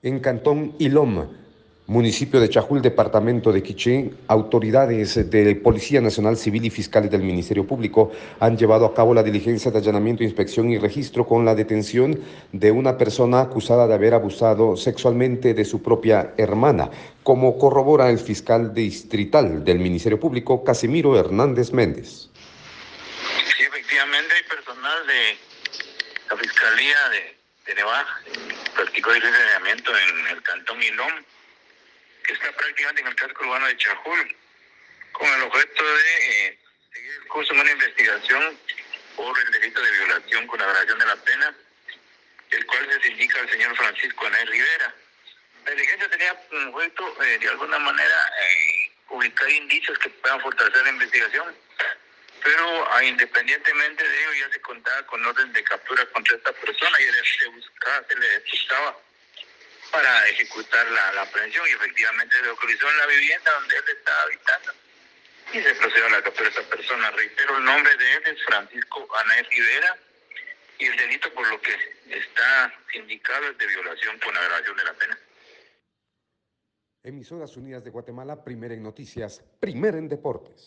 En Cantón Ilom, municipio de Chajul, departamento de Quiché, autoridades de Policía Nacional Civil y fiscales del Ministerio Público han llevado a cabo la diligencia de allanamiento, inspección y registro con la detención de una persona acusada de haber abusado sexualmente de su propia hermana, como corrobora el fiscal distrital del Ministerio Público, Casimiro Hernández Méndez. Sí, efectivamente hay personal de la Fiscalía de de Nevada, practicó el saneamiento en el cantón Ilón, que está prácticamente en el casco urbano de Chajul, con el objeto de eh, seguir el curso de una investigación por el delito de violación con agravación de la pena, el cual se indica al señor Francisco Anel Rivera. La diligencia tenía como objeto, eh, de alguna manera, eh, ubicar indicios que puedan fortalecer la investigación pero ah, independientemente de ello ya se contaba con orden de captura contra esta persona y se buscaba, se le buscaba para ejecutar la, la aprehensión y efectivamente se localizó en la vivienda donde él estaba habitando y se procedió a la captura de esta persona. Reitero, el nombre de él es Francisco Anel Rivera y el delito por lo que está indicado es de violación con agravación de la pena. Emisoras Unidas de Guatemala, primera en noticias, primera en deportes.